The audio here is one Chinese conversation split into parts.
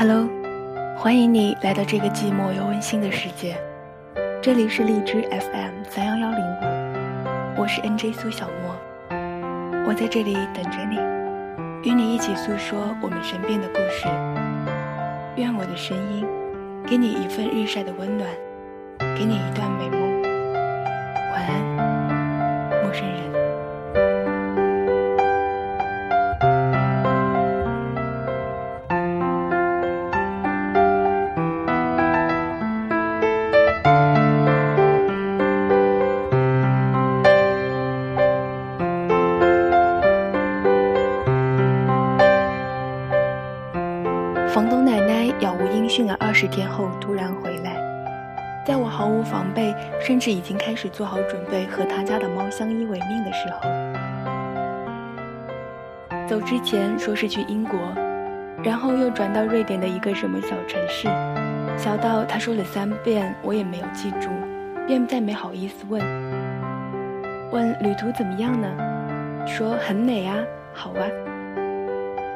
Hello，欢迎你来到这个寂寞又温馨的世界。这里是荔枝 FM 三幺幺零五，我是 NJ 苏小莫，我在这里等着你，与你一起诉说我们身边的故事。愿我的声音给你一份日晒的温暖，给你一段十天后突然回来，在我毫无防备，甚至已经开始做好准备和他家的猫相依为命的时候，走之前说是去英国，然后又转到瑞典的一个什么小城市，小到他说了三遍我也没有记住，便再没好意思问。问旅途怎么样呢？说很美啊，好啊。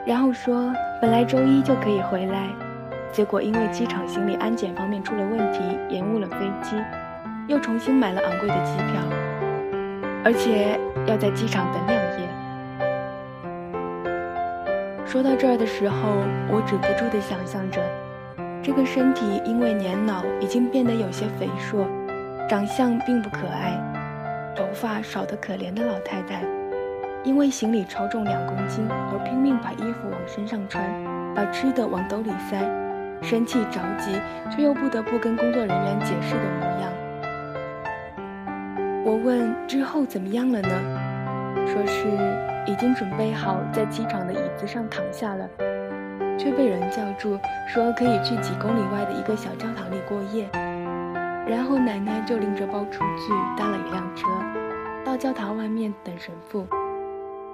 然后说本来周一就可以回来，结果因为机场行李安检方面出了问题，延误了飞机，又重新买了昂贵的机票，而且要在机场等两夜。说到这儿的时候，我止不住地想象着，这个身体因为年老已经变得有些肥硕，长相并不可爱，头发少得可怜的老太太。因为行李超重两公斤而拼命把衣服往身上穿，把吃的往兜里塞，生气着急却又不得不跟工作人员解释的模样。我问之后怎么样了呢？说是已经准备好在机场的椅子上躺下了，却被人叫住，说可以去几公里外的一个小教堂里过夜。然后奶奶就拎着包厨具搭了一辆车，到教堂外面等神父。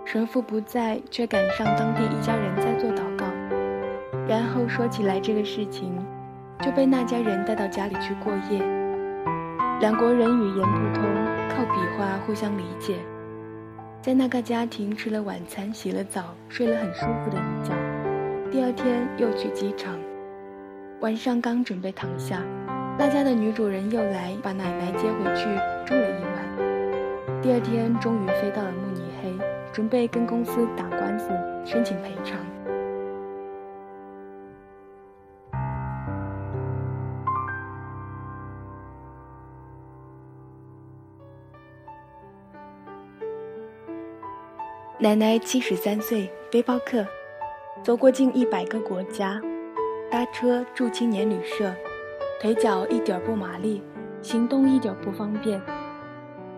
神父不在，却赶上当地一家人在做祷告，然后说起来这个事情，就被那家人带到家里去过夜。两国人语言不通，靠比划互相理解，在那个家庭吃了晚餐，洗了澡，睡了很舒服的一觉。第二天又去机场，晚上刚准备躺下，那家的女主人又来把奶奶接回去住了一晚。第二天终于飞到了慕尼黑。准备跟公司打官司，申请赔偿。奶奶七十三岁，背包客，走过近一百个国家，搭车住青年旅社，腿脚一点不麻利，行动一点不方便，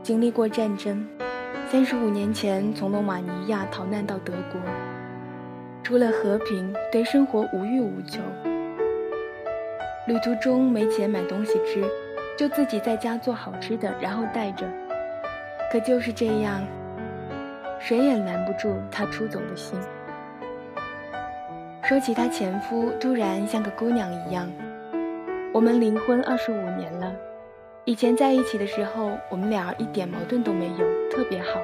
经历过战争。三十五年前从罗马尼亚逃难到德国，除了和平，对生活无欲无求。旅途中没钱买东西吃，就自己在家做好吃的，然后带着。可就是这样，谁也拦不住她出走的心。说起她前夫，突然像个姑娘一样。我们离婚二十五年了。以前在一起的时候，我们俩一点矛盾都没有，特别好。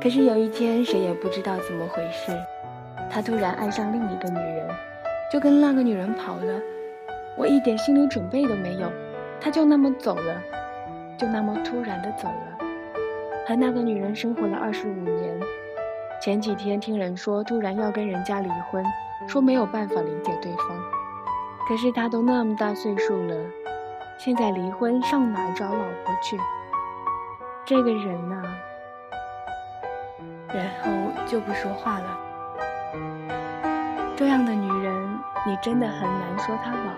可是有一天，谁也不知道怎么回事，他突然爱上另一个女人，就跟那个女人跑了。我一点心理准备都没有，他就那么走了，就那么突然的走了。和那个女人生活了二十五年，前几天听人说突然要跟人家离婚，说没有办法理解对方。可是他都那么大岁数了。现在离婚上哪找老婆去？这个人呢？然后就不说话了。这样的女人，你真的很难说她老。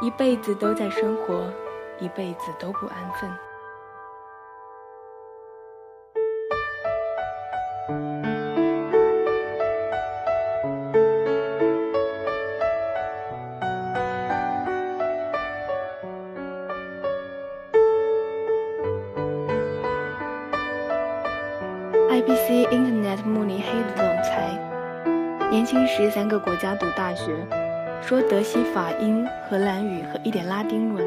一辈子都在生活，一辈子都不安分。年轻时三个国家读大学，说德西法英荷兰语和一点拉丁文。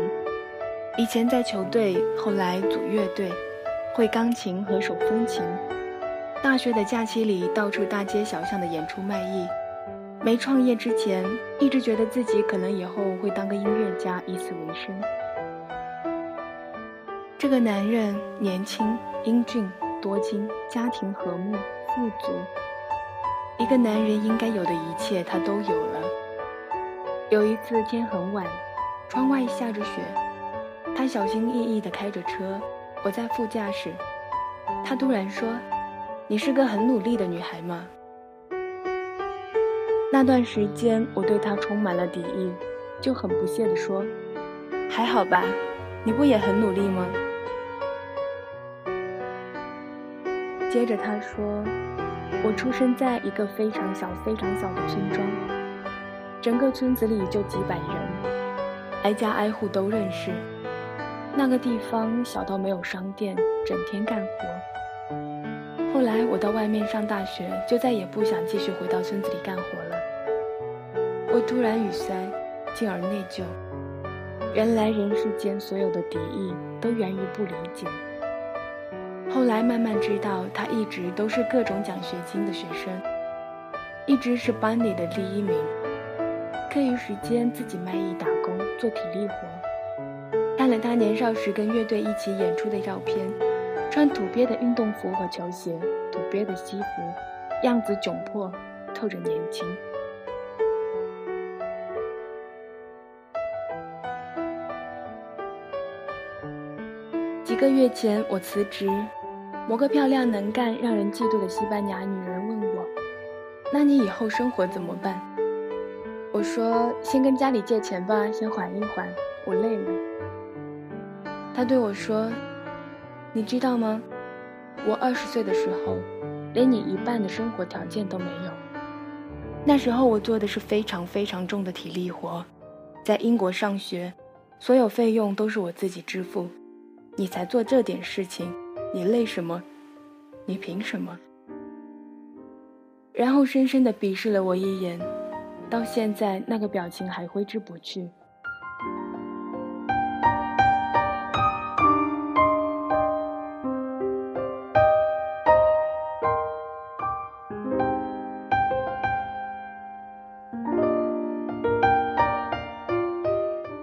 以前在球队，后来组乐队，会钢琴和手风琴。大学的假期里到处大街小巷的演出卖艺，没创业之前，一直觉得自己可能以后会当个音乐家，以此为生。这个男人年轻、英俊、多金，家庭和睦、富足，一个男人应该有的一切他都有了。有一次天很晚，窗外下着雪，他小心翼翼地开着车，我在副驾驶。他突然说：“你是个很努力的女孩吗？”那段时间我对他充满了敌意，就很不屑地说：“还好吧，你不也很努力吗？”接着他说：“我出生在一个非常小、非常小的村庄，整个村子里就几百人，挨家挨户都认识。那个地方小到没有商店，整天干活。后来我到外面上大学，就再也不想继续回到村子里干活了。”我突然语塞，进而内疚。原来人世间所有的敌意都源于不理解。后来慢慢知道，他一直都是各种奖学金的学生，一直是班里的第一名。课余时间自己卖艺打工，做体力活。看了他年少时跟乐队一起演出的照片，穿土鳖的运动服和球鞋，土鳖的西服，样子窘迫，透着年轻。几个月前，我辞职。某个漂亮、能干、让人嫉妒的西班牙女人问我：“那你以后生活怎么办？”我说：“先跟家里借钱吧，先缓一缓，我累了。”她对我说：“你知道吗？我二十岁的时候，连你一半的生活条件都没有。那时候我做的是非常非常重的体力活，在英国上学，所有费用都是我自己支付。”你才做这点事情，你累什么？你凭什么？然后深深的鄙视了我一眼，到现在那个表情还挥之不去。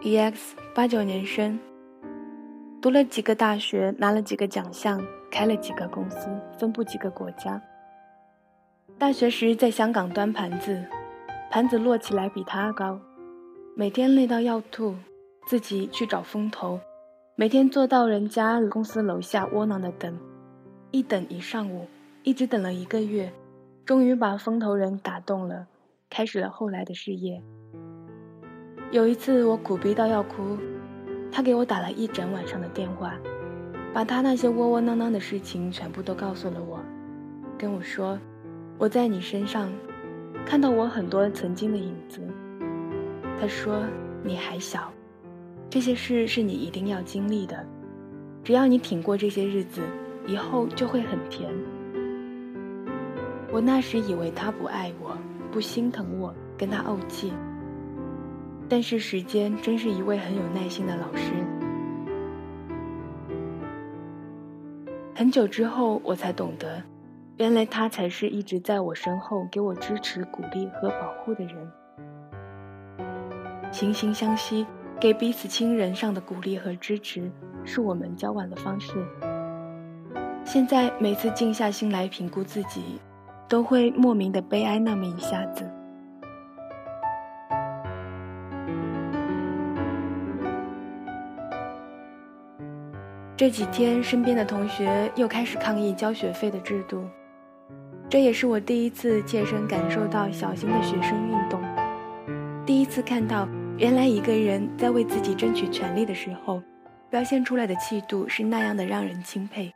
EX 八九年生。读了几个大学，拿了几个奖项，开了几个公司，分布几个国家。大学时在香港端盘子，盘子摞起来比他高，每天累到要吐，自己去找风投，每天坐到人家公司楼下窝囊的等，一等一上午，一直等了一个月，终于把风投人打动了，开始了后来的事业。有一次我苦逼到要哭。他给我打了一整晚上的电话，把他那些窝窝囊囊的事情全部都告诉了我，跟我说：“我在你身上看到我很多曾经的影子。”他说：“你还小，这些事是你一定要经历的，只要你挺过这些日子，以后就会很甜。”我那时以为他不爱我，不心疼我，跟他怄气。但是时间真是一位很有耐心的老师。很久之后，我才懂得，原来他才是一直在我身后给我支持、鼓励和保护的人。惺惺相惜，给彼此亲人上的鼓励和支持，是我们交往的方式。现在每次静下心来评估自己，都会莫名的悲哀那么一下子。这几天，身边的同学又开始抗议交学费的制度，这也是我第一次切身感受到小型的学生运动，第一次看到原来一个人在为自己争取权利的时候，表现出来的气度是那样的让人钦佩。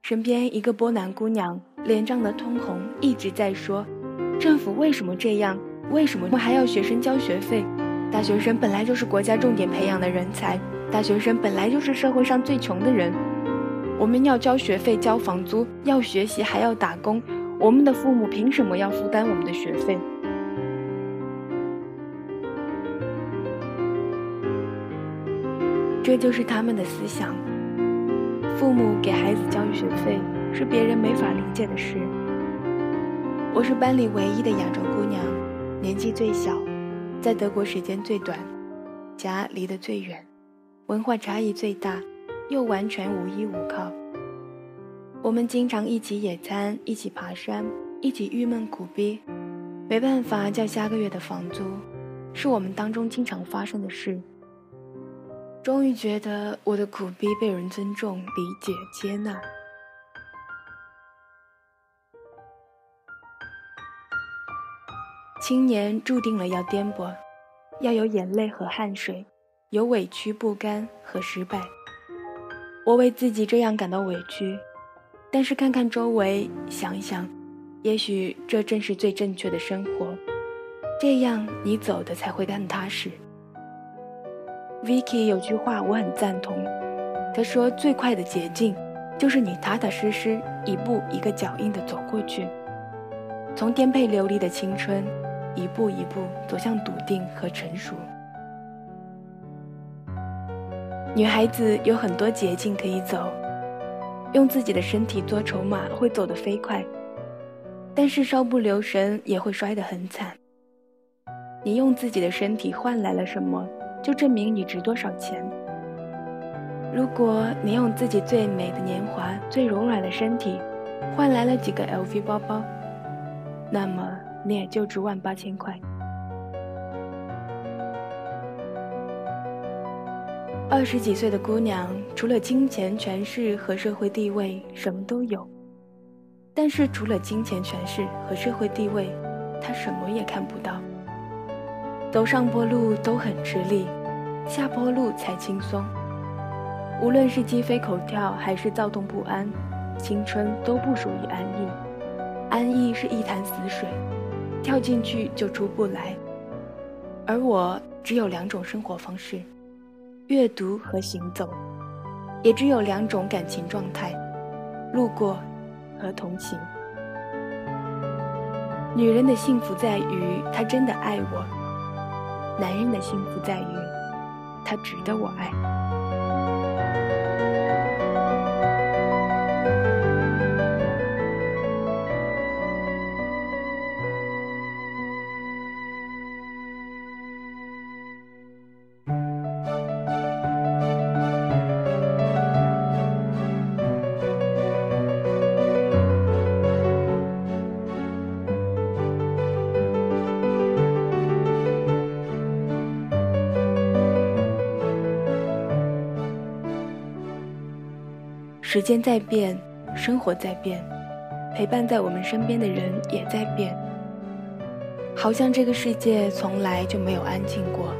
身边一个波兰姑娘脸涨得通红，一直在说：“政府为什么这样？为什么还要学生交学费？大学生本来就是国家重点培养的人才。”大学生本来就是社会上最穷的人，我们要交学费、交房租，要学习还要打工，我们的父母凭什么要负担我们的学费？这就是他们的思想。父母给孩子交学费是别人没法理解的事，我是班里唯一的亚洲姑娘，年纪最小，在德国时间最短，家离得最远，文化差异最大，又完全无依无靠。我们经常一起野餐，一起爬山，一起郁闷苦逼，没办法交下个月的房租，是我们当中经常发生的事。终于觉得我的苦逼被人尊重、理解、接纳。青年注定了要颠簸，要有眼泪和汗水，有委屈、不甘和失败。我为自己这样感到委屈，但是看看周围，想一想，也许这正是最正确的生活。这样你走的才会更踏实。Vicky 有句话我很赞同，他说：“最快的捷径，就是你踏踏实实一步一个脚印的走过去，从颠沛流离的青春，一步一步走向笃定和成熟。”女孩子有很多捷径可以走，用自己的身体做筹码会走得飞快，但是稍不留神也会摔得很惨。你用自己的身体换来了什么？就证明你值多少钱。如果你用自己最美的年华、最柔软的身体，换来了几个 LV 包包，那么你也就值万八千块。二十几岁的姑娘，除了金钱、权势和社会地位，什么都有；但是除了金钱、权势和社会地位，她什么也看不到。走上坡路都很吃力，下坡路才轻松。无论是鸡飞狗跳还是躁动不安，青春都不属于安逸。安逸是一潭死水，跳进去就出不来。而我只有两种生活方式：阅读和行走，也只有两种感情状态：路过和同情。女人的幸福在于她真的爱我。男人的幸福在于，他值得我爱。时间在变，生活在变，陪伴在我们身边的人也在变。好像这个世界从来就没有安静过。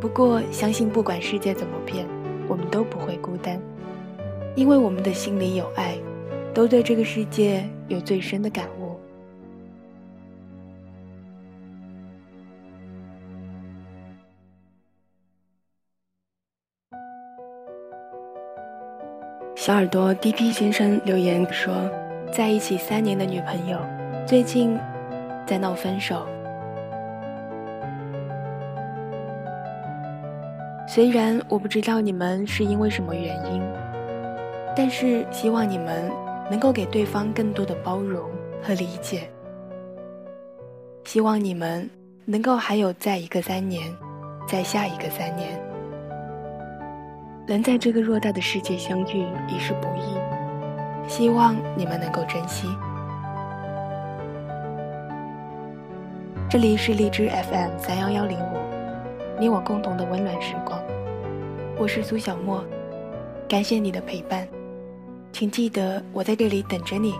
不过，相信不管世界怎么变，我们都不会孤单，因为我们的心里有爱，都对这个世界有最深的感悟。小耳朵 D.P 先生留言说：“在一起三年的女朋友，最近在闹分手。虽然我不知道你们是因为什么原因，但是希望你们能够给对方更多的包容和理解。希望你们能够还有再一个三年，再下一个三年。”能在这个偌大的世界相遇已是不易，希望你们能够珍惜。这里是荔枝 FM 三幺幺零五，你我共同的温暖时光。我是苏小莫，感谢你的陪伴，请记得我在这里等着你。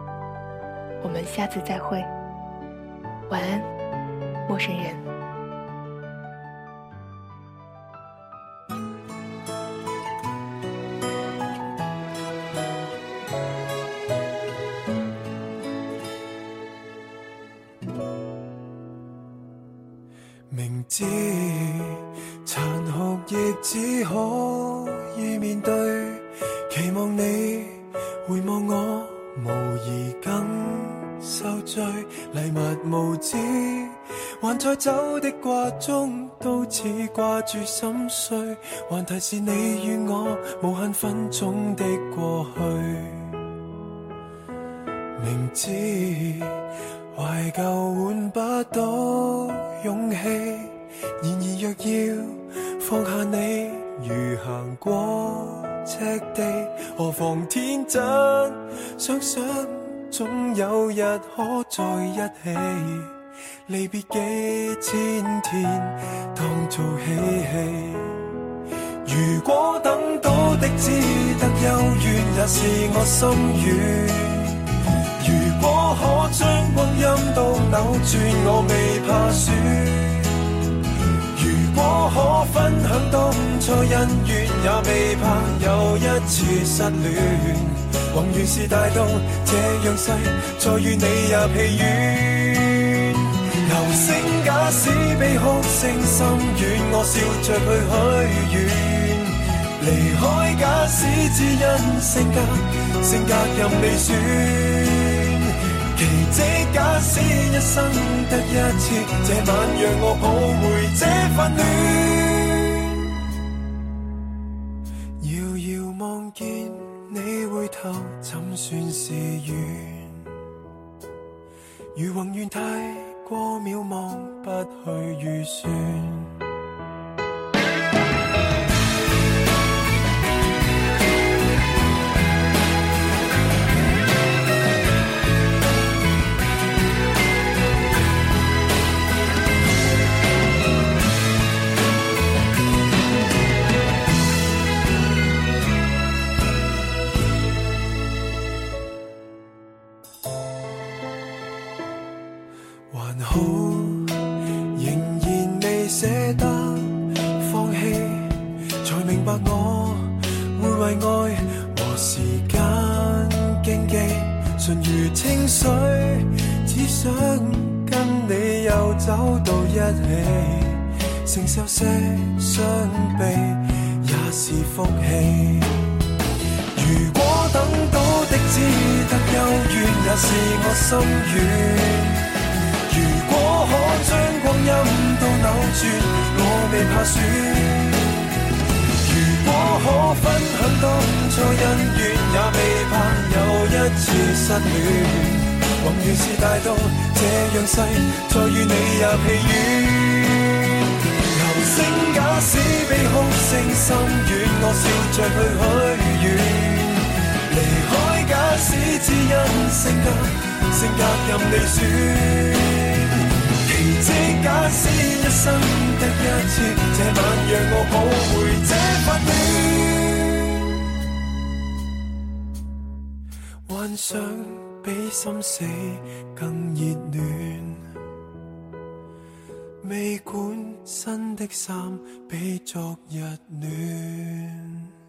我们下次再会，晚安，陌生人。住心碎，还提示你与我无限分钟的过去。明知怀旧换不到勇气，然而若要放下你，如行过赤地，何妨天真想想，总有日可在一起。离别几千天，当做嬉戏。如果等到的只得幽怨，也是我心愿。如果可将光阴都扭转，我未怕输。如果可分享当初恩怨，也未怕又一次失恋。宏愿是大到这样细，再与你也疲倦。流星假使比哭声深远，我笑着去许愿。离开假使只因性格，性格任你选。奇迹假使一生得一次，这晚让我抱回这份暖。遥遥望见你回头，怎算是缘？如宏愿太过渺茫，不去预算。走到一起承受些伤悲也是福气。如果等到的只得幽怨，也是我心愿。如果可将光阴都扭转，我未怕输。如果可分享当初恩怨，也未怕又一次失恋。宏愿是大到这样细，再与你也疲软。流。星假使比哭声深远，我笑着去许愿。离开假使只因性格，性格任你选。奇迹假使一生得一次，这晚让我抱回这份暖。幻想比心死更热暖。未管新的衫比昨日暖。